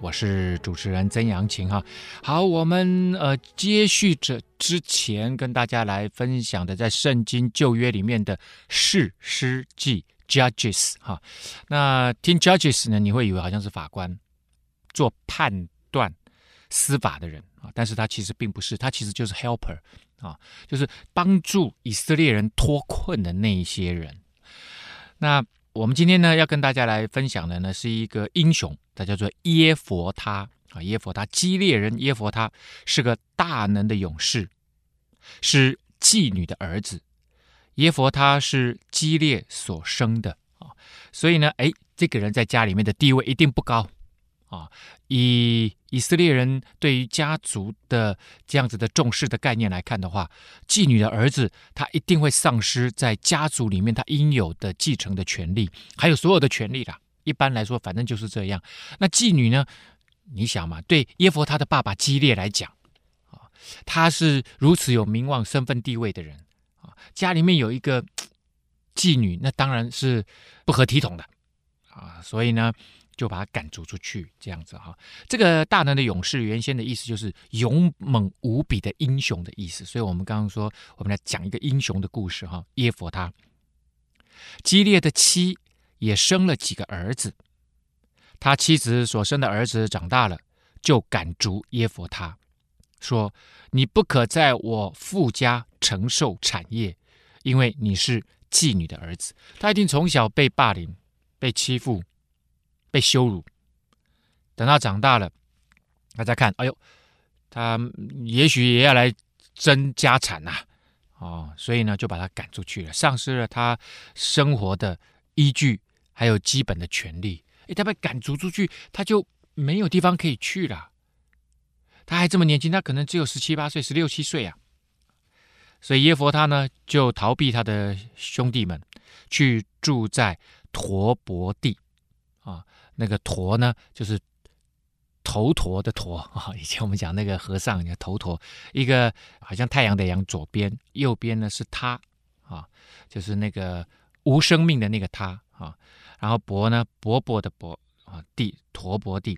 我是主持人曾阳晴哈，好，我们呃接续着之前跟大家来分享的，在圣经旧约里面的士师记 Judges 哈，那听 Judges 呢，你会以为好像是法官做判断司法的人啊，但是他其实并不是，他其实就是 helper 啊，就是帮助以色列人脱困的那一些人，那。我们今天呢，要跟大家来分享的呢，是一个英雄，他叫做耶佛他啊，耶佛他，基列人耶佛他是个大能的勇士，是妓女的儿子。耶佛他是基列所生的啊，所以呢，哎，这个人在家里面的地位一定不高。啊，以以色列人对于家族的这样子的重视的概念来看的话，妓女的儿子他一定会丧失在家族里面他应有的继承的权利，还有所有的权利啦。一般来说，反正就是这样。那妓女呢？你想嘛，对耶佛他的爸爸基列来讲，啊，他是如此有名望、身份地位的人啊，家里面有一个妓女，那当然是不合体统的啊，所以呢。就把他赶逐出去，这样子哈。这个大能的勇士，原先的意思就是勇猛无比的英雄的意思。所以，我们刚刚说，我们来讲一个英雄的故事哈。耶佛他，基列的妻也生了几个儿子，他妻子所生的儿子长大了，就赶逐耶弗他，说：“你不可在我父家承受产业，因为你是妓女的儿子。”他一定从小被霸凌、被欺负。被羞辱，等他长大了，他再看，哎呦，他也许也要来争家产呐，哦，所以呢，就把他赶出去了，丧失了他生活的依据，还有基本的权利。诶，他被赶逐出去，他就没有地方可以去了。他还这么年轻，他可能只有十七八岁、十六七岁啊。所以耶佛他呢，就逃避他的兄弟们，去住在陀伯地。啊，那个陀呢，就是头陀的陀啊。以前我们讲那个和尚叫头陀，一个好像太阳的阳，左边，右边呢是他啊，就是那个无生命的那个他啊。然后伯呢，伯伯的伯啊，地陀伯地。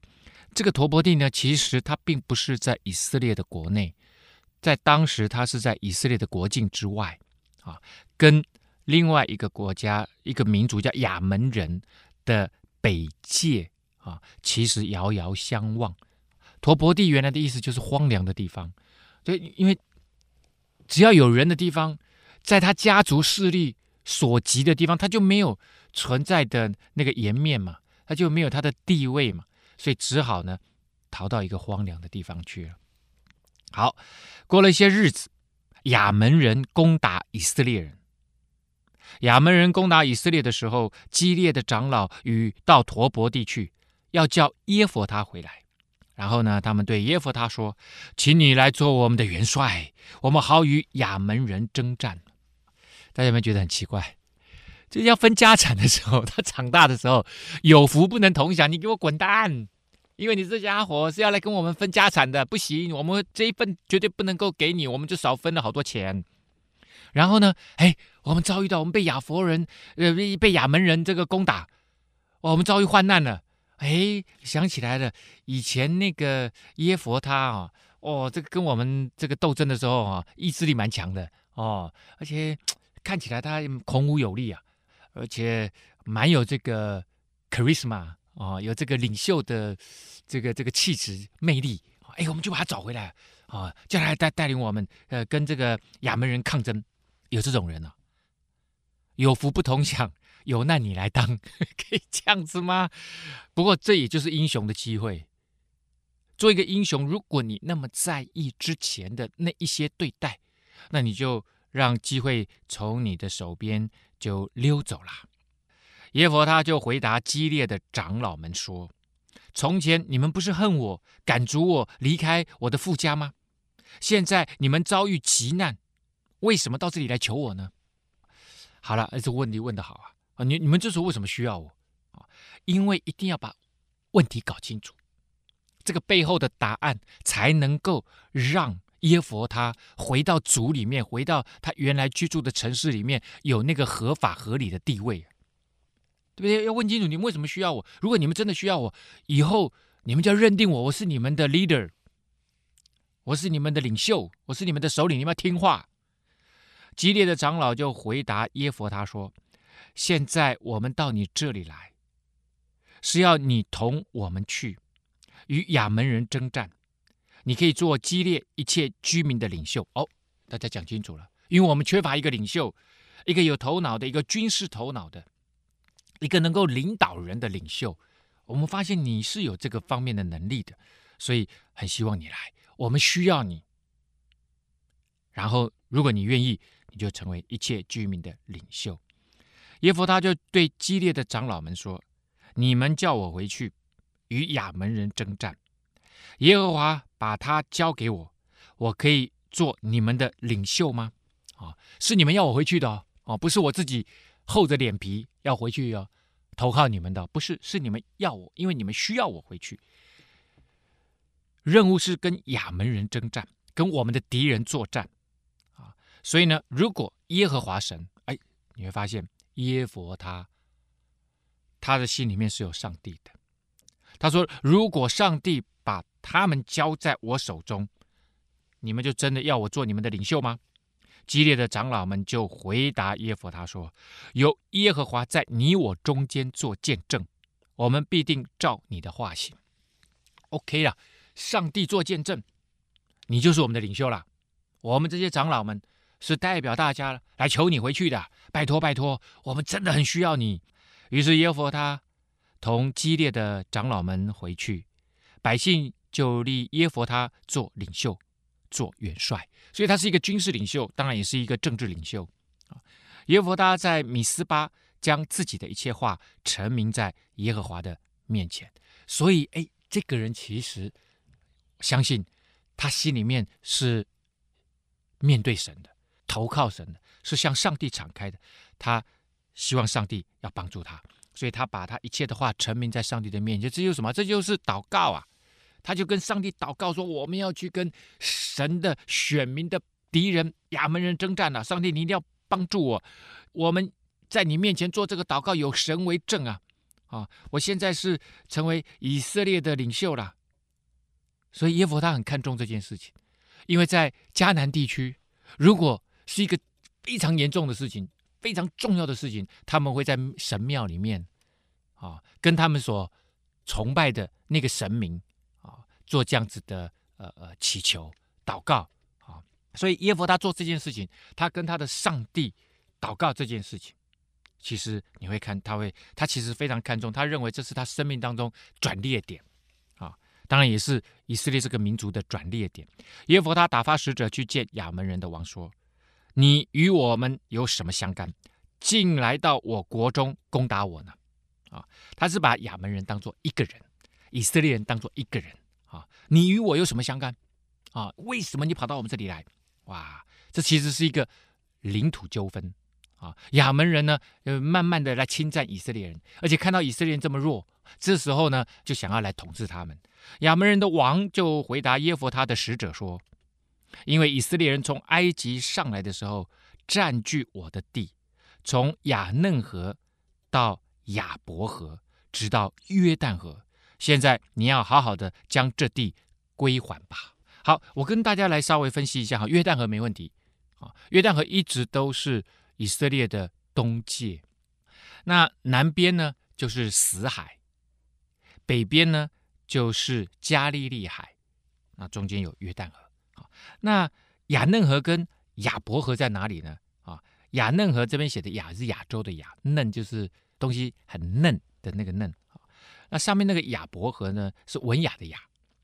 这个陀伯地呢，其实它并不是在以色列的国内，在当时它是在以色列的国境之外啊，跟另外一个国家一个民族叫亚门人的。北界啊，其实遥遥相望。陀伯地原来的意思就是荒凉的地方，对，因为只要有人的地方，在他家族势力所及的地方，他就没有存在的那个颜面嘛，他就没有他的地位嘛，所以只好呢逃到一个荒凉的地方去了。好，过了一些日子，亚门人攻打以色列人。亚门人攻打以色列的时候，基列的长老与到陀伯地去，要叫耶弗他回来。然后呢，他们对耶弗他说：“请你来做我们的元帅，我们好与亚门人征战。”大家有没有觉得很奇怪？这要分家产的时候，他长大的时候有福不能同享，你给我滚蛋！因为你这家伙是要来跟我们分家产的，不行，我们这一份绝对不能够给你，我们就少分了好多钱。然后呢，哎，我们遭遇到我们被亚佛人，呃，被亚门人这个攻打，哦，我们遭遇患难了。哎，想起来了，以前那个耶佛他啊，哦，这个跟我们这个斗争的时候啊，意志力蛮强的哦，而且看起来他孔武有力啊，而且蛮有这个 charisma 啊，有这个领袖的这个这个气质魅力。哎，我们就把他找回来啊，叫他带带领我们，呃，跟这个亚门人抗争。有这种人、啊？有福不同享，有难你来当，可以这样子吗？不过这也就是英雄的机会。做一个英雄，如果你那么在意之前的那一些对待，那你就让机会从你的手边就溜走了。耶佛他就回答激烈的长老们说：“从前你们不是恨我，赶逐我离开我的父家吗？现在你们遭遇急难。”为什么到这里来求我呢？好了，这个问题问得好啊！啊，你你们这时候为什么需要我？啊，因为一定要把问题搞清楚，这个背后的答案才能够让耶佛他回到族里面，回到他原来居住的城市里面，有那个合法合理的地位，对不对？要问清楚你们为什么需要我。如果你们真的需要我，以后你们就要认定我，我是你们的 leader，我是你们的领袖，我是你们的首领，你们要听话。基列的长老就回答耶佛他说：“现在我们到你这里来，是要你同我们去与亚门人征战。你可以做激烈一切居民的领袖。”哦，大家讲清楚了，因为我们缺乏一个领袖，一个有头脑的，一个军事头脑的，一个能够领导人的领袖。我们发现你是有这个方面的能力的，所以很希望你来，我们需要你。然后，如果你愿意。你就成为一切居民的领袖。耶弗他就对激烈的长老们说：“你们叫我回去与亚扪人征战，耶和华把他交给我，我可以做你们的领袖吗？啊，是你们要我回去的哦，不是我自己厚着脸皮要回去要投靠你们的，不是，是你们要我，因为你们需要我回去。任务是跟亚门人征战，跟我们的敌人作战啊。”所以呢，如果耶和华神，哎，你会发现耶弗他，他的心里面是有上帝的。他说：“如果上帝他们交在我手中，你们就真的要我做你们的领袖吗？”激烈的长老们就回答耶弗他说：“有耶和华在你我中间做见证，我们必定照你的话行。”OK 了，上帝做见证，你就是我们的领袖了。我们这些长老们。是代表大家来求你回去的，拜托拜托，我们真的很需要你。于是耶弗他同激烈的长老们回去，百姓就立耶弗他做领袖，做元帅，所以他是一个军事领袖，当然也是一个政治领袖啊。耶弗他在米斯巴将自己的一切话陈明在耶和华的面前，所以哎，这个人其实相信他心里面是面对神的。投靠神的，是向上帝敞开的。他希望上帝要帮助他，所以他把他一切的话陈明在上帝的面前。这就是什么？这就是祷告啊！他就跟上帝祷告说：“我们要去跟神的选民的敌人亚扪人征战了。上帝，你一定要帮助我。我们在你面前做这个祷告，有神为证啊！啊，我现在是成为以色列的领袖了。所以耶弗他很看重这件事情，因为在迦南地区，如果是一个非常严重的事情，非常重要的事情。他们会在神庙里面啊，跟他们所崇拜的那个神明，做这样子的呃呃祈求祷告啊。所以耶弗他做这件事情，他跟他的上帝祷告这件事情，其实你会看他会，他其实非常看重，他认为这是他生命当中转捩点啊，当然也是以色列这个民族的转捩点。耶弗他打发使者去见亚扪人的王说。你与我们有什么相干？竟来到我国中攻打我呢？啊，他是把亚扪人当做一个人，以色列人当做一个人。你与我有什么相干？啊，为什么你跑到我们这里来？哇，这其实是一个领土纠纷啊。亚门人呢，呃，慢慢的来侵占以色列人，而且看到以色列人这么弱，这时候呢，就想要来统治他们。亚门人的王就回答耶弗他的使者说。因为以色列人从埃及上来的时候，占据我的地，从亚嫩河到亚伯河，直到约旦河。现在你要好好的将这地归还吧。好，我跟大家来稍微分析一下哈。约旦河没问题啊，约旦河一直都是以色列的东界。那南边呢就是死海，北边呢就是加利利海，那中间有约旦河。那亚嫩河跟亚伯河在哪里呢？啊，亚嫩河这边写的亚是亚洲的亚，嫩就是东西很嫩的那个嫩。那上面那个亚伯河呢，是文雅的雅，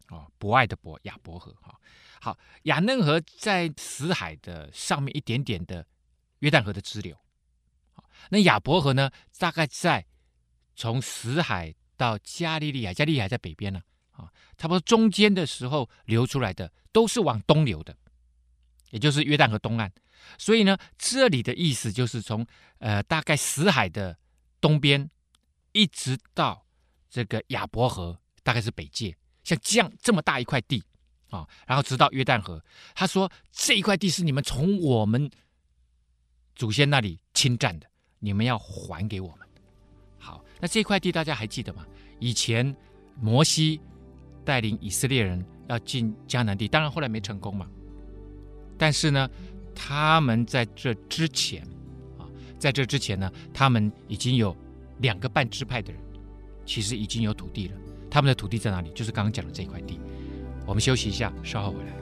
哦，博爱的博，亚伯河。哈，好，亚嫩河在死海的上面一点点的约旦河的支流。那亚伯河呢，大概在从死海到加利利海，加利利海在北边呢。啊，差不多中间的时候流出来的都是往东流的，也就是约旦河东岸。所以呢，这里的意思就是从呃大概死海的东边，一直到这个亚伯河，大概是北界，像这样这么大一块地啊，然后直到约旦河。他说这一块地是你们从我们祖先那里侵占的，你们要还给我们。好，那这块地大家还记得吗？以前摩西带领以色列人要进迦南地，当然后来没成功嘛。但是呢，他们在这之前啊，在这之前呢，他们已经有两个半支派的人，其实已经有土地了。他们的土地在哪里？就是刚刚讲的这块地。我们休息一下，稍后回来。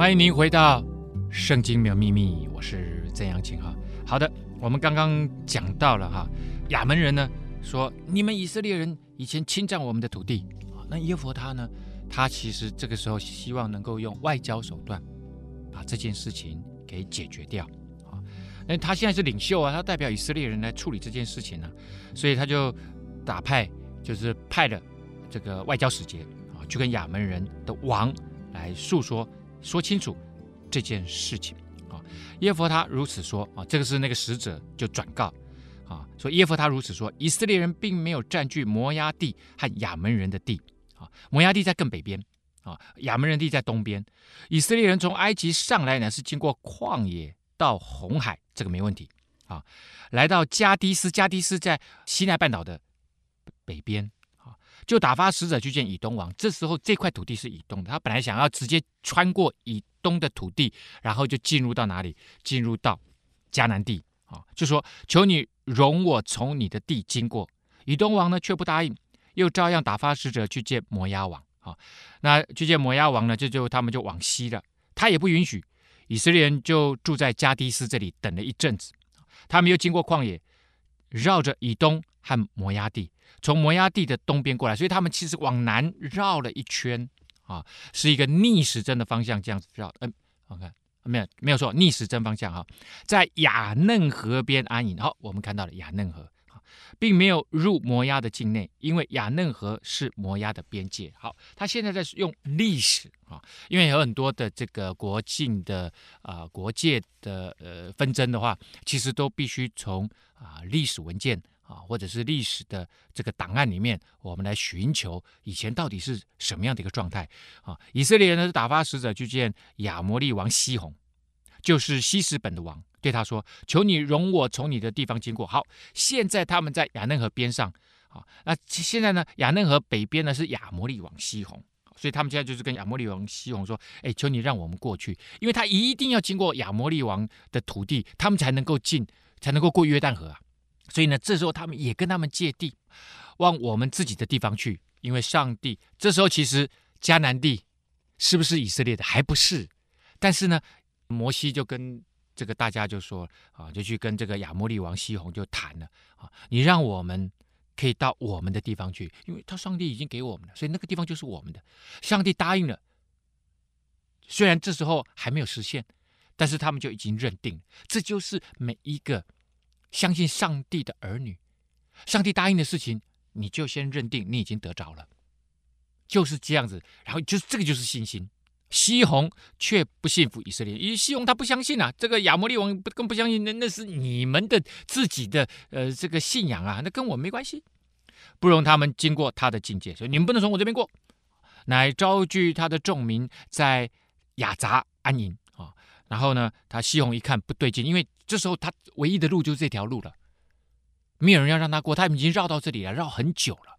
欢迎您回到《圣经没有秘密》，我是曾阳晴哈。好的，我们刚刚讲到了哈，亚门人呢说，你们以色列人以前侵占我们的土地啊，那耶弗他呢，他其实这个时候希望能够用外交手段把这件事情给解决掉啊。那他现在是领袖啊，他代表以色列人来处理这件事情呢，啊，所以他就打派，就是派了这个外交使节啊，去跟亚门人的王来诉说。说清楚这件事情啊！耶弗他如此说啊，这个是那个使者就转告啊，说耶弗他如此说，以色列人并没有占据摩押地和亚门人的地啊，摩押地在更北边啊，亚门人地在东边。以色列人从埃及上来呢，是经过旷野到红海，这个没问题啊，来到加低斯，加低斯在西奈半岛的北边。就打发使者去见以东王。这时候这块土地是以东的，他本来想要直接穿过以东的土地，然后就进入到哪里？进入到迦南地啊！就说求你容我从你的地经过。以东王呢却不答应，又照样打发使者去见摩押王啊。那去见摩押王呢，这就他们就往西了，他也不允许。以色列人就住在加低斯这里等了一阵子，他们又经过旷野，绕着以东和摩押地。从摩押地的东边过来，所以他们其实往南绕了一圈啊，是一个逆时针的方向这样子绕。嗯，我看没有没有错，逆时针方向哈，在雅嫩河边安营。好，我们看到了雅嫩河，并没有入摩押的境内，因为雅嫩河是摩押的边界。好，他现在在用历史啊，因为有很多的这个国境的啊国界的呃纷争的话，其实都必须从啊历史文件。啊，或者是历史的这个档案里面，我们来寻求以前到底是什么样的一个状态啊？以色列人呢是打发使者去见亚摩利王西宏，就是希实本的王，对他说：“求你容我从你的地方经过。”好，现在他们在亚嫩河边上啊，那现在呢，亚嫩河北边呢是亚摩利王西宏，所以他们现在就是跟亚摩利王西宏说：“哎，求你让我们过去，因为他一定要经过亚摩利王的土地，他们才能够进，才能够过约旦河啊。”所以呢，这时候他们也跟他们借地，往我们自己的地方去。因为上帝这时候其实迦南地是不是以色列的还不是，但是呢，摩西就跟这个大家就说啊，就去跟这个亚摩利王西宏就谈了啊，你让我们可以到我们的地方去，因为他上帝已经给我们了，所以那个地方就是我们的。上帝答应了，虽然这时候还没有实现，但是他们就已经认定，这就是每一个。相信上帝的儿女，上帝答应的事情，你就先认定你已经得着了，就是这样子。然后就是这个就是信心。西红却不信服以色列，因为西红他不相信啊，这个亚摩利王不更不相信，那那是你们的自己的呃这个信仰啊，那跟我没关系，不容他们经过他的境界，所以你们不能从我这边过。乃招聚他的众民在亚杂安营。然后呢，他西红一看不对劲，因为这时候他唯一的路就是这条路了，没有人要让他过，他们已经绕到这里了，绕很久了。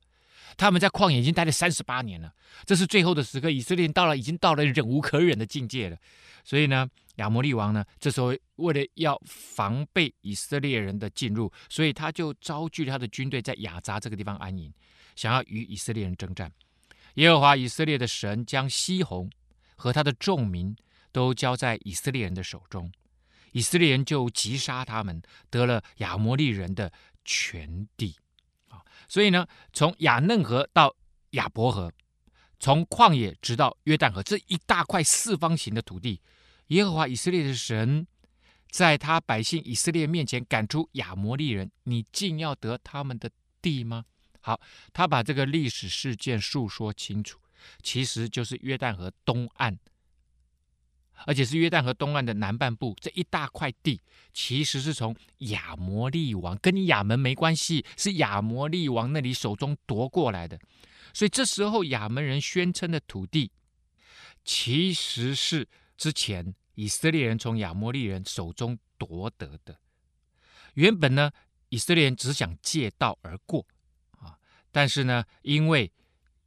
他们在旷野已经待了三十八年了，这是最后的时刻，以色列到了，已经到了忍无可忍的境界了。所以呢，亚摩利王呢，这时候为了要防备以色列人的进入，所以他就招聚他的军队在亚扎这个地方安营，想要与以色列人征战。耶和华以色列的神将西宏和他的众民。都交在以色列人的手中，以色列人就击杀他们，得了亚摩利人的全地。啊，所以呢，从亚嫩河到亚伯河，从旷野直到约旦河，这一大块四方形的土地，耶和华以色列的神。在他百姓以色列面前赶出亚摩利人，你竟要得他们的地吗？好，他把这个历史事件述说清楚，其实就是约旦河东岸，而且是约旦河东岸的南半部这一大块地，其实是从亚摩利王跟你亚门没关系，是亚摩利王那里手中夺过来的，所以这时候亚门人宣称的土地，其实是之前。以色列人从亚摩利人手中夺得的，原本呢，以色列人只想借道而过啊，但是呢，因为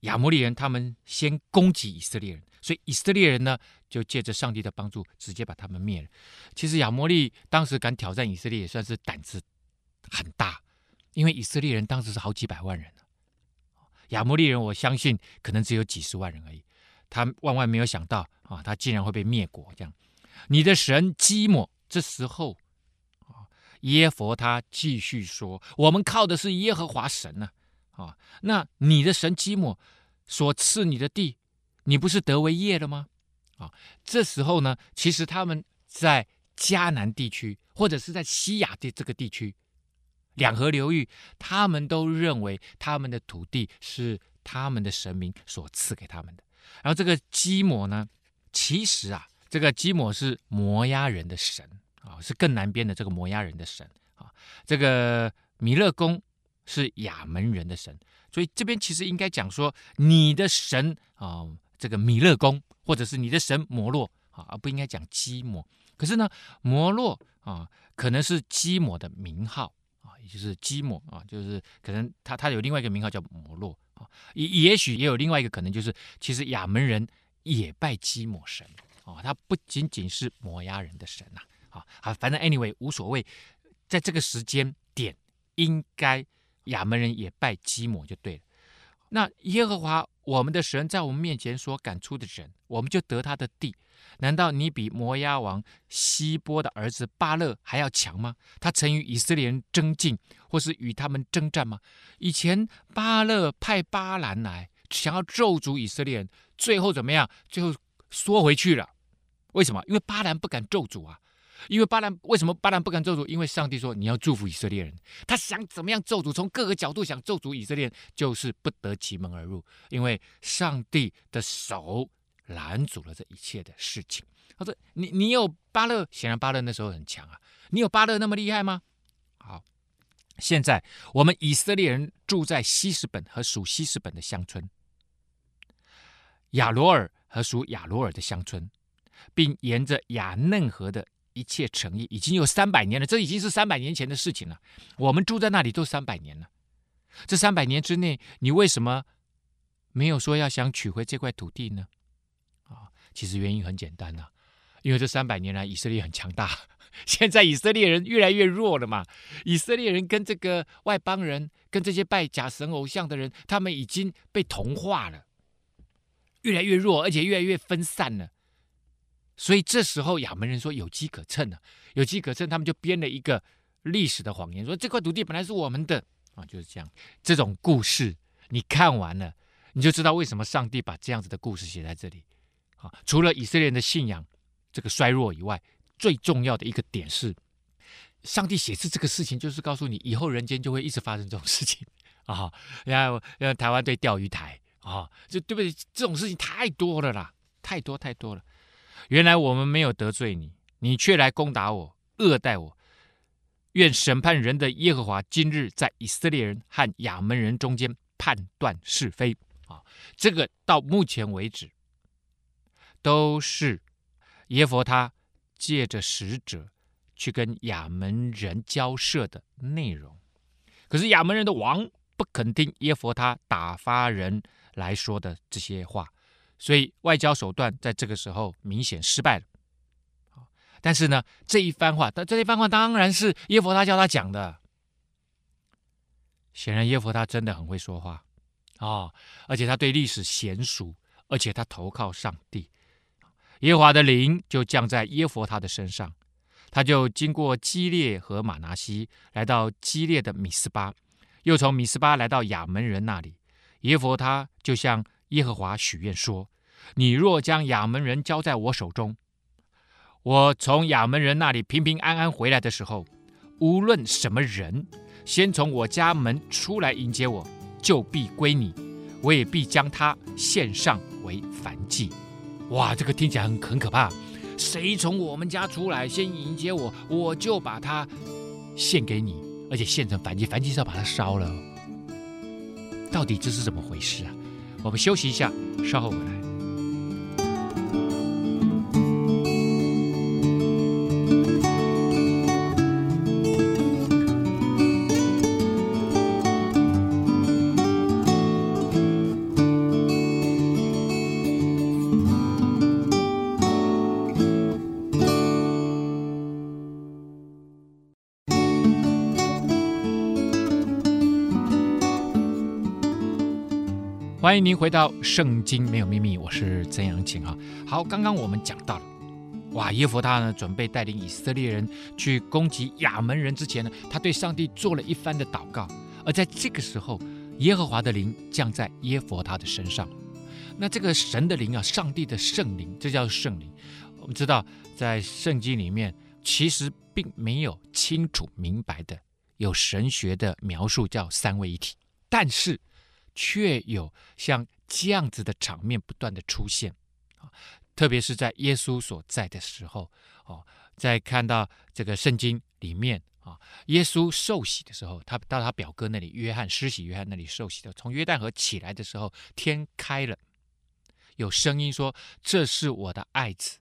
亚摩利人他们先攻击以色列人，所以以色列人呢就借着上帝的帮助，直接把他们灭了。其实亚摩利当时敢挑战以色列，也算是胆子很大，因为以色列人当时是好几百万人，亚摩利人我相信可能只有几十万人而已，他万万没有想到啊，他竟然会被灭国这样。你的神基抹，这时候啊，耶佛他继续说：“我们靠的是耶和华神呢，啊，那你的神基抹所赐你的地，你不是得为业了吗？啊，这时候呢，其实他们在迦南地区，或者是在西亚的这个地区，两河流域，他们都认为他们的土地是他们的神明所赐给他们的。然后这个基摩呢，其实啊。”这个基摩是摩押人的神啊，是更南边的这个摩押人的神啊。这个米勒公是亚门人的神，所以这边其实应该讲说你的神啊，这个米勒宫或者是你的神摩洛啊，而不应该讲基摩。可是呢，摩洛啊，可能是基摩的名号啊，也就是基摩啊，就是可能他他有另外一个名号叫摩洛啊，也也许也有另外一个可能，就是其实亚门人也拜基摩神。啊，他不仅仅是摩押人的神呐，啊，啊，反正 anyway 无所谓，在这个时间点，应该亚门人也拜基摩就对了。那耶和华我们的神在我们面前所赶出的人，我们就得他的地。难道你比摩押王西波的儿子巴勒还要强吗？他曾与以色列人争竞，或是与他们征战吗？以前巴勒派巴兰来，想要咒诅以色列人，最后怎么样？最后缩回去了。为什么？因为巴兰不敢咒诅啊！因为巴兰为什么巴兰不敢咒诅？因为上帝说你要祝福以色列人，他想怎么样咒诅？从各个角度想咒诅以色列人，就是不得其门而入，因为上帝的手拦阻了这一切的事情。他说：“你你有巴勒，显然巴勒那时候很强啊，你有巴勒那么厉害吗？”好，现在我们以色列人住在希实本和属希实本的乡村，亚罗尔和属亚罗尔的乡村。并沿着雅嫩河的一切诚意，已经有三百年了。这已经是三百年前的事情了。我们住在那里都三百年了。这三百年之内，你为什么没有说要想取回这块土地呢？啊，其实原因很简单呐，因为这三百年来以色列很强大，现在以色列人越来越弱了嘛。以色列人跟这个外邦人，跟这些拜假神偶像的人，他们已经被同化了，越来越弱，而且越来越分散了。所以这时候亚门人说有机可乘呢、啊，有机可乘，他们就编了一个历史的谎言，说这块土地本来是我们的啊，就是这样。这种故事你看完了，你就知道为什么上帝把这样子的故事写在这里啊。除了以色列人的信仰这个衰弱以外，最重要的一个点是，上帝写字这个事情，就是告诉你以后人间就会一直发生这种事情啊。然后，然后台湾对钓鱼台啊，这对不对？这种事情太多了啦，太多太多了。原来我们没有得罪你，你却来攻打我，恶待我。愿审判人的耶和华今日在以色列人和亚门人中间判断是非。啊，这个到目前为止都是耶弗他借着使者去跟亚门人交涉的内容。可是亚门人的王不肯听耶弗他打发人来说的这些话。所以外交手段在这个时候明显失败了，但是呢，这一番话，但这一番话当然是耶弗他教他讲的。显然耶弗他真的很会说话啊，而且他对历史娴熟，而且他投靠上帝。耶和华的灵就降在耶弗他的身上，他就经过基列和玛拿西，来到基列的米斯巴，又从米斯巴来到亚门人那里。耶弗他就向耶和华许愿说：“你若将亚门人交在我手中，我从亚门人那里平平安安回来的时候，无论什么人先从我家门出来迎接我，就必归你，我也必将他献上为燔祭。”哇，这个听起来很很可怕。谁从我们家出来先迎接我，我就把他献给你，而且献成燔祭，燔祭是要把它烧了。到底这是怎么回事啊？我们休息一下，稍后回来。欢迎您回到《圣经没有秘密》，我是曾阳晴哈。好，刚刚我们讲到了，哇，耶弗他呢准备带领以色列人去攻击亚门人之前呢，他对上帝做了一番的祷告。而在这个时候，耶和华的灵降在耶弗他的身上。那这个神的灵啊，上帝的圣灵，这叫圣灵。我们知道，在圣经里面其实并没有清楚明白的有神学的描述，叫三位一体，但是。却有像这样子的场面不断的出现啊，特别是在耶稣所在的时候哦，在看到这个圣经里面啊，耶稣受洗的时候，他到他表哥那里，约翰施洗约翰那里受洗的，从约旦河起来的时候，天开了，有声音说：“这是我的爱子，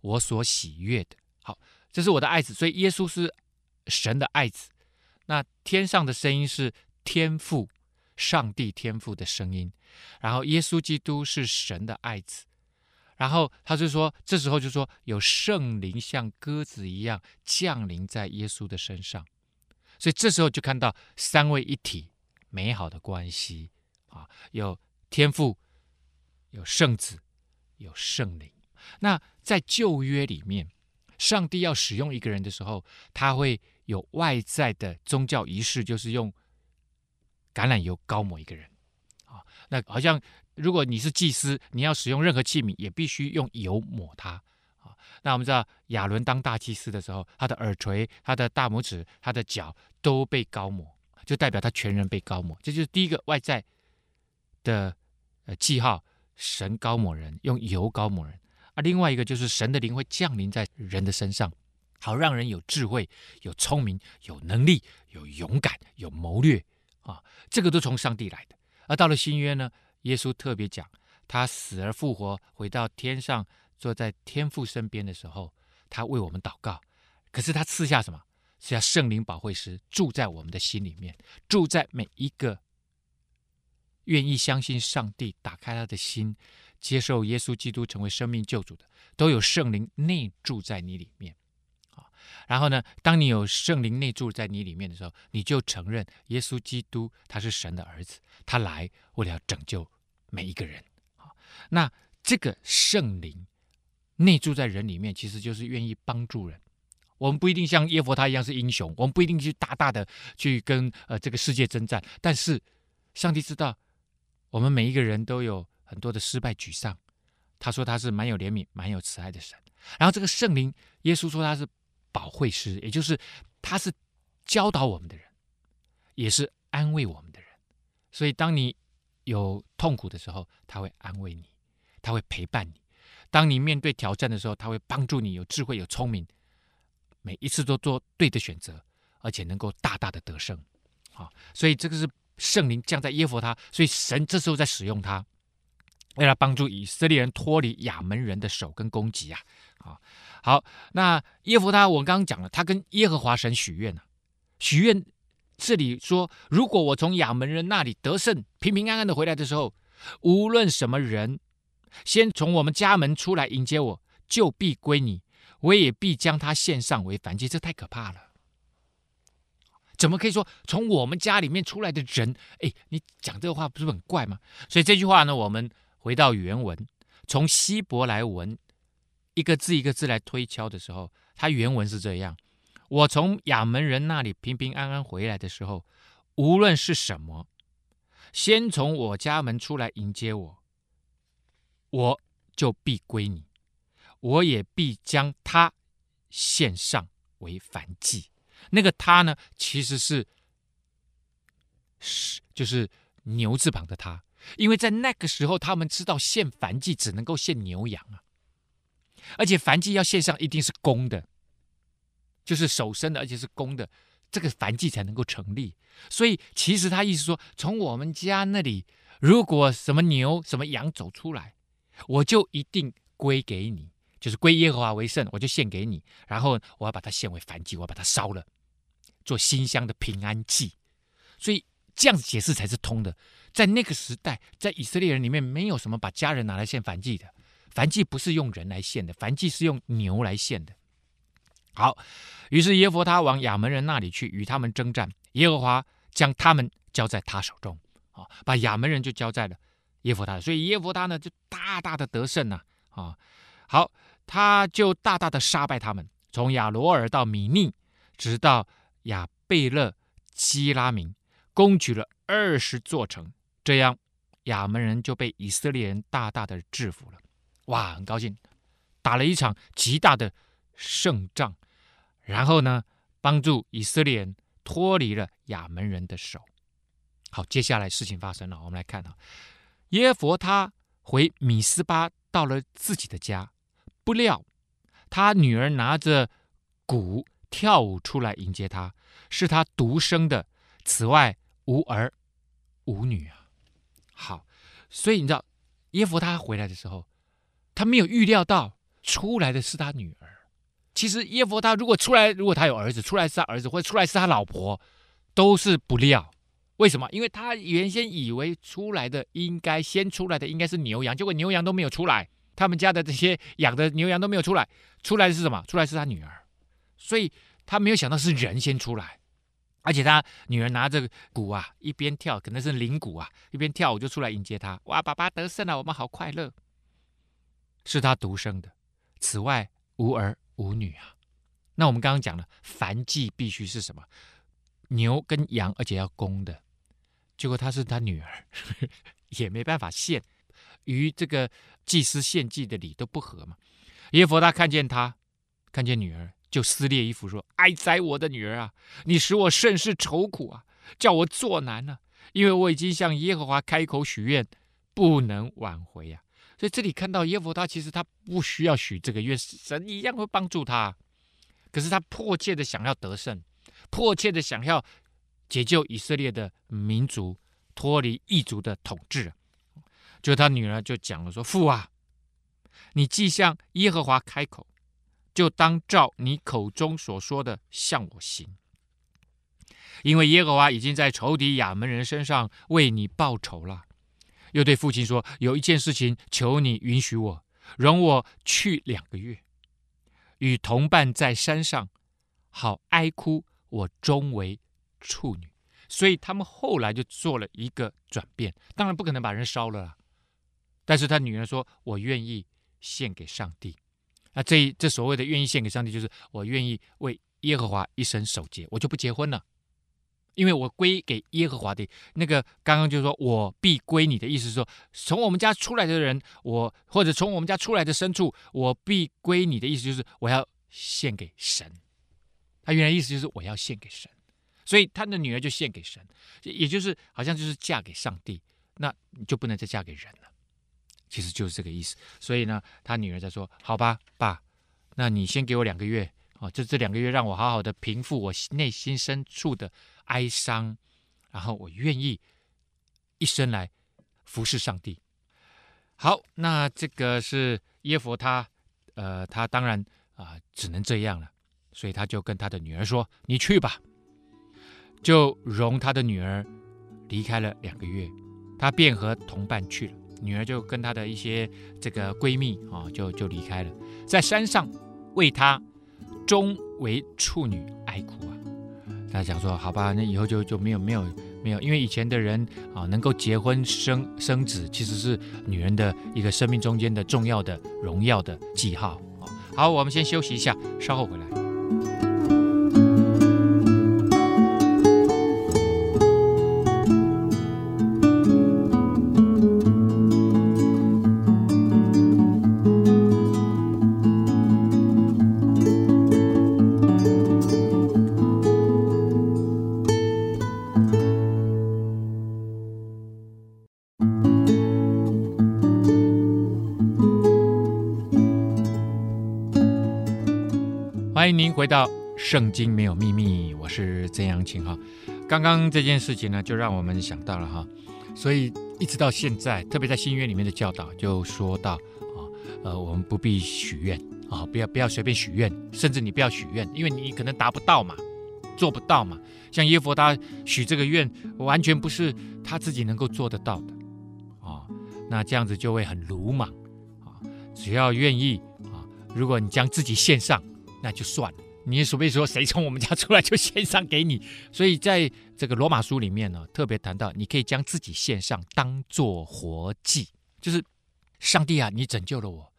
我所喜悦的。”好，这是我的爱子，所以耶稣是神的爱子。那天上的声音是天父。上帝天父的声音，然后耶稣基督是神的爱子，然后他就说，这时候就说有圣灵像鸽子一样降临在耶稣的身上，所以这时候就看到三位一体美好的关系啊，有天父，有圣子，有圣灵。那在旧约里面，上帝要使用一个人的时候，他会有外在的宗教仪式，就是用。橄榄油膏抹一个人，啊，那好像如果你是祭司，你要使用任何器皿，也必须用油抹它，啊，那我们知道亚伦当大祭司的时候，他的耳垂、他的大拇指、他的脚都被膏抹，就代表他全人被膏抹，这就是第一个外在的呃记号，神膏抹人，用油膏抹人，啊，另外一个就是神的灵会降临在人的身上，好让人有智慧、有聪明、有能力、有勇敢、有谋略。啊，这个都从上帝来的。而到了新约呢，耶稣特别讲，他死而复活，回到天上，坐在天父身边的时候，他为我们祷告。可是他赐下什么？赐下圣灵保惠师，住在我们的心里面，住在每一个愿意相信上帝、打开他的心，接受耶稣基督成为生命救主的，都有圣灵内住在你里面。然后呢，当你有圣灵内住在你里面的时候，你就承认耶稣基督他是神的儿子，他来为了要拯救每一个人。那这个圣灵内住在人里面，其实就是愿意帮助人。我们不一定像耶佛他一样是英雄，我们不一定去大大的去跟呃这个世界征战，但是上帝知道我们每一个人都有很多的失败沮丧。他说他是蛮有怜悯、蛮有慈爱的神。然后这个圣灵，耶稣说他是。保惠师，也就是他是教导我们的人，也是安慰我们的人。所以，当你有痛苦的时候，他会安慰你，他会陪伴你；当你面对挑战的时候，他会帮助你有智慧、有聪明，每一次都做对的选择，而且能够大大的得胜。好，所以这个是圣灵降在耶弗他，所以神这时候在使用他，为了帮助以色列人脱离亚门人的手跟攻击啊！啊。好，那耶弗他，我刚刚讲了，他跟耶和华神许愿呢、啊。许愿这里说，如果我从亚门人那里得胜，平平安安的回来的时候，无论什么人先从我们家门出来迎接我，就必归你，我也必将他献上为燔祭。这太可怕了！怎么可以说从我们家里面出来的人？哎，你讲这个话不是很怪吗？所以这句话呢，我们回到原文，从希伯来文。一个字一个字来推敲的时候，他原文是这样：我从亚门人那里平平安安回来的时候，无论是什么，先从我家门出来迎接我，我就必归你，我也必将他献上为燔祭。那个他呢，其实是是就是牛字旁的他，因为在那个时候，他们知道献燔祭只能够献牛羊啊，而且燔祭要献上一定是公的，就是手生的，而且是公的，这个燔祭才能够成立。所以其实他意思说，从我们家那里，如果什么牛、什么羊走出来，我就一定归给你，就是归耶和华为圣，我就献给你，然后我要把它献为燔祭，我要把它烧了。做馨香的平安祭，所以这样子解释才是通的。在那个时代，在以色列人里面，没有什么把家人拿来献燔祭的。燔祭不是用人来献的，燔祭是用牛来献的。好，于是耶弗他往亚门人那里去，与他们征战。耶和华将他们交在他手中，啊，把亚门人就交在了耶弗他。所以耶弗他呢，就大大的得胜呐，啊，好，他就大大的杀败他们，从亚罗尔到米利，直到。亚贝勒基拉明攻取了二十座城，这样亚门人就被以色列人大大的制服了。哇，很高兴，打了一场极大的胜仗，然后呢，帮助以色列人脱离了亚门人的手。好，接下来事情发生了，我们来看啊，耶弗他回米斯巴，到了自己的家，不料他女儿拿着鼓。跳舞出来迎接他，是他独生的，此外无儿无女啊。好，所以你知道耶佛他回来的时候，他没有预料到出来的是他女儿。其实耶佛他如果出来，如果他有儿子，出来是他儿子，或者出来是他老婆，都是不料。为什么？因为他原先以为出来的应该先出来的应该是牛羊，结果牛羊都没有出来，他们家的这些养的牛羊都没有出来，出来的是什么？出来是他女儿。所以他没有想到是人先出来，而且他女儿拿着鼓啊，一边跳，可能是铃鼓啊，一边跳舞就出来迎接他。哇，爸爸得胜了，我们好快乐。是他独生的，此外无儿无女啊。那我们刚刚讲了，燔祭必须是什么？牛跟羊，而且要公的。结果他是他女儿，也没办法献，与这个祭司献祭的礼都不合嘛。耶弗他看见他，看见女儿。就撕裂衣服说：“哀哉，我的女儿啊！你使我甚是愁苦啊，叫我作难了啊，因为我已经向耶和华开口许愿，不能挽回啊。所以这里看到耶弗他，其实他不需要许这个愿，神一样会帮助他。可是他迫切的想要得胜，迫切的想要解救以色列的民族脱离异族的统治。就他女儿就讲了说：父啊，你既向耶和华开口。”就当照你口中所说的向我行，因为耶和华已经在仇敌亚门人身上为你报仇了。又对父亲说：“有一件事情，求你允许我，容我去两个月，与同伴在山上，好哀哭我终为处女。”所以他们后来就做了一个转变，当然不可能把人烧了啦。但是他女儿说：“我愿意献给上帝。”那这这所谓的愿意献给上帝，就是我愿意为耶和华一生守节，我就不结婚了，因为我归给耶和华的。那个刚刚就是说我必归你的意思是说，从我们家出来的人，我或者从我们家出来的牲畜，我必归你的意思就是我要献给神。他原来意思就是我要献给神，所以他的女儿就献给神，也就是好像就是嫁给上帝，那你就不能再嫁给人了。其实就是这个意思，所以呢，他女儿在说：“好吧，爸，那你先给我两个月啊，就这两个月让我好好的平复我内心深处的哀伤，然后我愿意一生来服侍上帝。”好，那这个是耶弗他，呃，他当然啊、只能这样了，所以他就跟他的女儿说：“你去吧。”就容他的女儿离开了两个月，他便和同伴去了。女儿就跟她的一些这个闺蜜啊，就就离开了，在山上为她终为处女哀哭啊。他讲说：“好吧，那以后就就没有没有没有，因为以前的人啊，能够结婚生生子，其实是女人的一个生命中间的重要的荣耀的记号啊。好，我们先休息一下，稍后回来。圣经没有秘密》，我是曾阳晴哈。刚刚这件事情呢，就让我们想到了哈，所以一直到现在，特别在新约里面的教导，就说到啊，呃，我们不必许愿啊，不要不要随便许愿，甚至你不要许愿，因为你可能达不到嘛，做不到嘛。像耶弗他许这个愿，完全不是他自己能够做得到的啊，那这样子就会很鲁莽啊。只要愿意啊，如果你将自己献上。那就算了，你所谓说谁从我们家出来就献上给你。所以在这个罗马书里面呢，特别谈到你可以将自己献上，当做活祭，就是上帝啊，你拯救了我，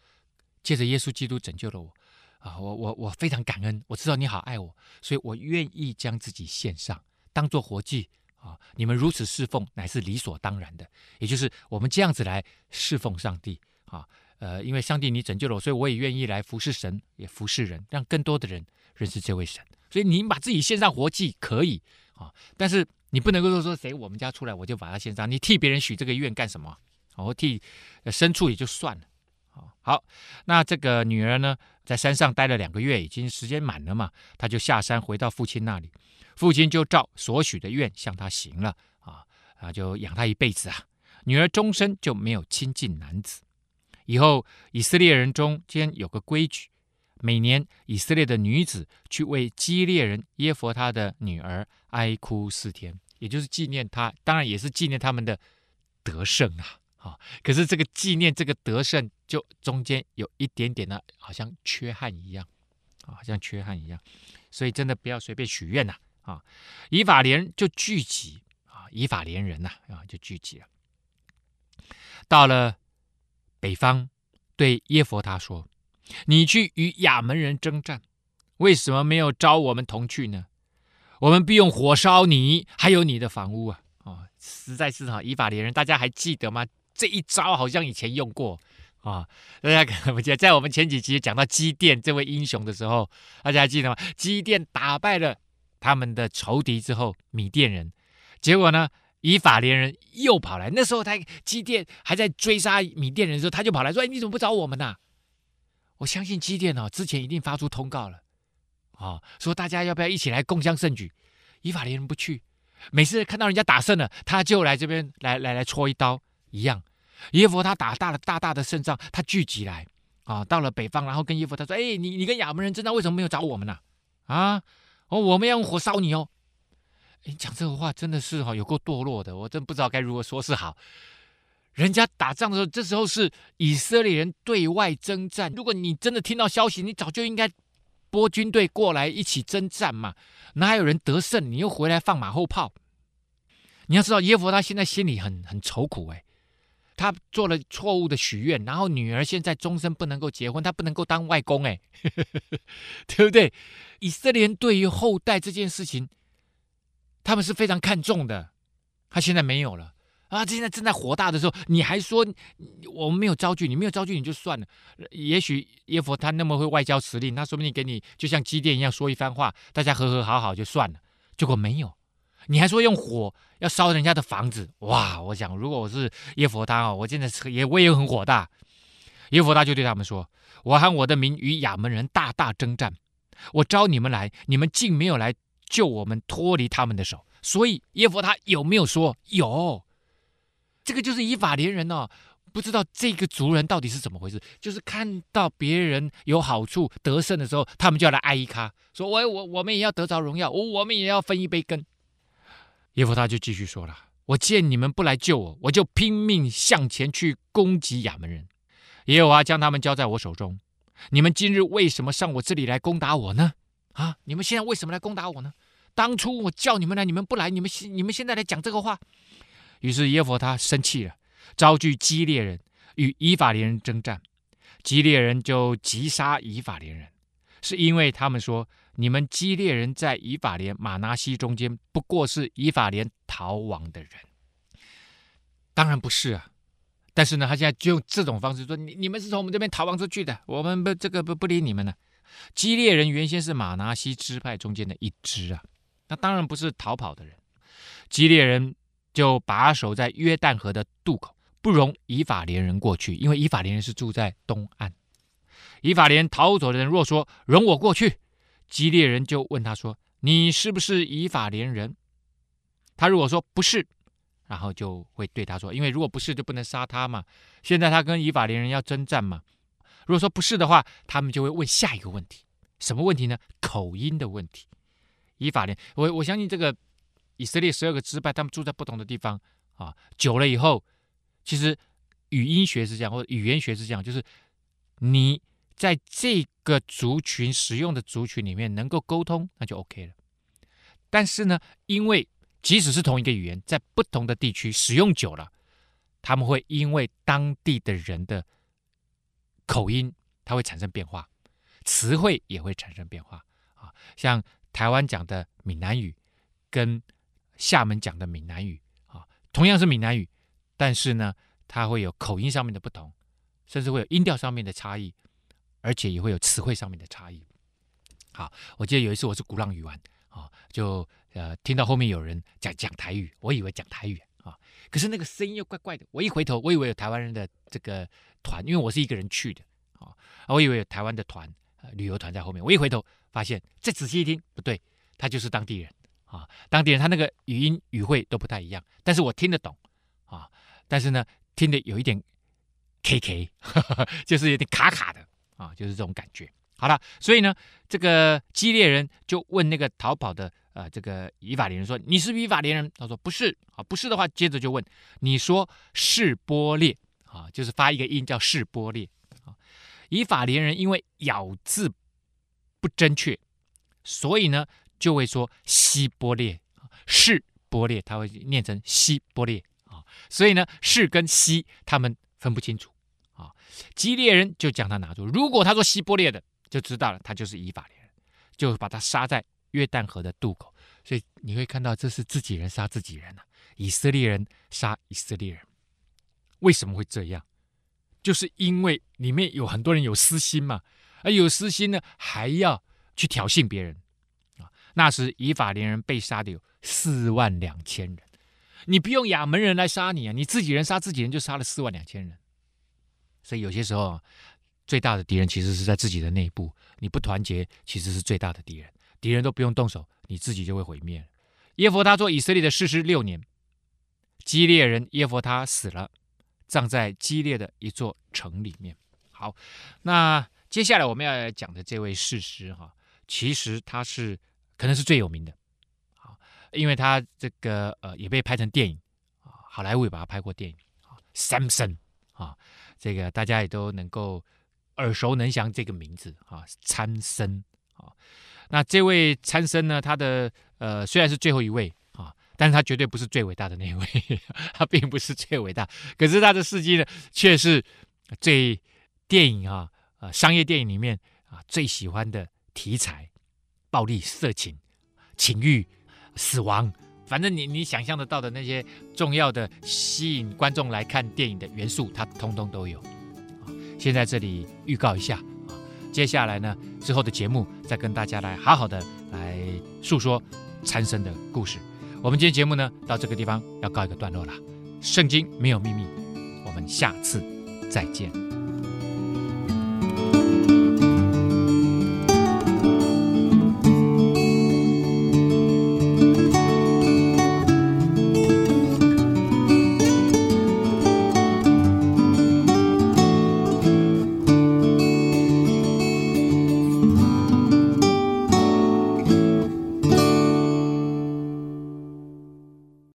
借着耶稣基督拯救了我啊，我我我非常感恩，我知道你好爱我，所以我愿意将自己献上，当做活祭啊。你们如此侍奉，乃是理所当然的，也就是我们这样子来侍奉上帝啊。呃，因为上帝你拯救了我，所以我也愿意来服侍神，也服侍人，让更多的人认识这位神。所以你把自己献上活祭可以啊，但是你不能够说说谁我们家出来我就把他献上，你替别人许这个愿干什么？我替牲畜也就算了。好，那这个女儿呢，在山上待了两个月，已经时间满了嘛，她就下山回到父亲那里，父亲就照所许的愿向她行了啊啊，就养她一辈子啊。女儿终身就没有亲近男子。以后，以色列人中间有个规矩，每年以色列的女子去为基列人耶弗他的女儿哀哭四天，也就是纪念他，当然也是纪念他们的得胜啊！啊，可是这个纪念这个得胜，就中间有一点点的，好像缺憾一样，啊，好像缺憾一样，所以真的不要随便许愿呐！啊，以法莲就聚集啊，以法莲人呐啊就聚集了，到了。北方对耶弗他说：“你去与亚门人征战，为什么没有招我们同去呢？我们必用火烧你，还有你的房屋啊！哦，实在是哈，以法莲人，大家还记得吗？这一招好像以前用过啊，大家可能不记得，在我们前几集讲到基甸这位英雄的时候，大家还记得吗？基甸打败了他们的仇敌之后，米甸人，结果呢？”以法莲人又跑来，那时候他基甸还在追杀米甸人的时候，他就跑来说：“哎，你怎么不找我们呢？”我相信基甸哦，之前一定发出通告了，啊、哦，说大家要不要一起来共襄盛举？以法莲人不去，每次看到人家打胜了，他就来这边来来来戳一刀一样。耶弗他打大了大大的胜仗，他聚集来啊、哦，到了北方，然后跟耶弗他说：“哎，你你跟亚扪人争战，为什么没有找我们呢？啊，哦，我们要用火烧你哦。”你讲这个话真的是哈，有够堕落的，我真不知道该如何说是好。人家打仗的时候，这时候是以色列人对外征战。如果你真的听到消息，你早就应该拨军队过来一起征战嘛。哪有人得胜，你又回来放马后炮？你要知道，耶弗他现在心里很很愁苦哎，他做了错误的许愿，然后女儿现在终身不能够结婚，他不能够当外公哎，对不对？以色列人对于后代这件事情。他们是非常看重的，他现在没有了啊！现在正在火大的时候，你还说我们没有招聚，你没有招聚你就算了。也许耶佛他那么会外交辞令，那说不定给你就像基甸一样说一番话，大家和和好好就算了。结果没有，你还说用火要烧人家的房子，哇！我想如果我是耶佛他哦，我现在也我也很火大。耶佛他就对他们说：“我和我的民与亚门人大大征战，我招你们来，你们竟没有来。”救我们脱离他们的手，所以耶佛他有没有说有？这个就是以法连人哦，不知道这个族人到底是怎么回事，就是看到别人有好处得胜的时候，他们就要来挨一咖，说我我我们也要得着荣耀，我我们也要分一杯羹。耶弗他就继续说了：我见你们不来救我，我就拼命向前去攻击亚门人。耶和华将他们交在我手中，你们今日为什么上我这里来攻打我呢？啊！你们现在为什么来攻打我呢？当初我叫你们来，你们不来，你们现你们现在来讲这个话。于是耶弗他生气了，召聚基列人与以法莲人征战。基列人就击杀以法莲人，是因为他们说，你们基列人在以法莲、玛拿西中间，不过是以法莲逃亡的人。当然不是啊，但是呢，他现在就用这种方式说，你你们是从我们这边逃亡出去的，我们不这个不不理你们了。基列人原先是玛拿西支派中间的一支啊，那当然不是逃跑的人。基列人就把守在约旦河的渡口。不容以法莲人过去，因为以法莲人是住在东岸。以法莲逃走的人若说容我过去，基列人就问他说：“你是不是以法莲人？”他如果说不是，然后就会对他说：“因为如果不是，就不能杀他嘛。现在他跟以法莲人要征战嘛。如果说不是的话，他们就会问下一个问题，什么问题呢？口音的问题。以法莲，我我相信这个以色列十二个支派，他们住在不同的地方啊，久了以后。其实语音学是这样，或者语言学是这样，就是你在这个族群使用的族群里面能够沟通，那就 OK 了。但是呢，因为即使是同一个语言，在不同的地区使用久了，他们会因为当地的人的口音，它会产生变化，词汇也会产生变化啊。像台湾讲的闽南语，跟厦门讲的闽南语啊，同样是闽南语。但是呢，它会有口音上面的不同，甚至会有音调上面的差异，而且也会有词汇上面的差异。好，我记得有一次我是鼓浪屿玩啊，就呃听到后面有人讲讲台语，我以为讲台语啊，可是那个声音又怪怪的。我一回头，我以为有台湾人的这个团，因为我是一个人去的啊，我以为有台湾的团旅游团在后面。我一回头发现，再仔细一听，不对，他就是当地人啊，当地人他那个语音语汇都不太一样，但是我听得懂啊。但是呢，听得有一点 K K，就是有点卡卡的啊，就是这种感觉。好了，所以呢，这个基列人就问那个逃跑的呃这个以法连人说：“你是不以法连人？”他说：“不是。”啊，不是的话，接着就问：“你说是波列啊，就是发一个音叫是波列啊。”以法连人因为咬字不正确，所以呢就会说西波列，是波列，他会念成西波列啊。所以呢，是跟西他们分不清楚啊。基列人就将他拿住，如果他说西波列的，就知道了，他就是以法莲人，就把他杀在约旦河的渡口。所以你会看到，这是自己人杀自己人啊，以色列人杀以色列人。为什么会这样？就是因为里面有很多人有私心嘛，而有私心呢，还要去挑衅别人。那时以法莲人被杀的有四万两千人。你不用亚门人来杀你啊，你自己人杀自己人就杀了四万两千人。所以有些时候，最大的敌人其实是在自己的内部。你不团结，其实是最大的敌人。敌人都不用动手，你自己就会毁灭。耶弗他做以色列的士师六年，基列人耶弗他死了，葬在基列的一座城里面。好，那接下来我们要讲的这位士师哈，其实他是可能是最有名的。啊因为他这个呃也被拍成电影。啊，好莱坞也把他拍过电影。啊，Samson 啊，这个大家也都能够耳熟能详这个名字。啊，参孙啊。那这位参孙呢，他的呃虽然是最后一位啊，但是他绝对不是最伟大的那一位，他并不是最伟大，可是他的事迹呢，却是最电影啊呃商业电影里面啊最喜欢的题材，暴力、色情、情欲。死亡，反正你你想象得到的那些重要的吸引观众来看电影的元素，它通通都有。啊，先在这里预告一下啊，接下来呢之后的节目再跟大家来好好的来诉说参生的故事。我们今天节目呢到这个地方要告一个段落了。圣经没有秘密，我们下次再见。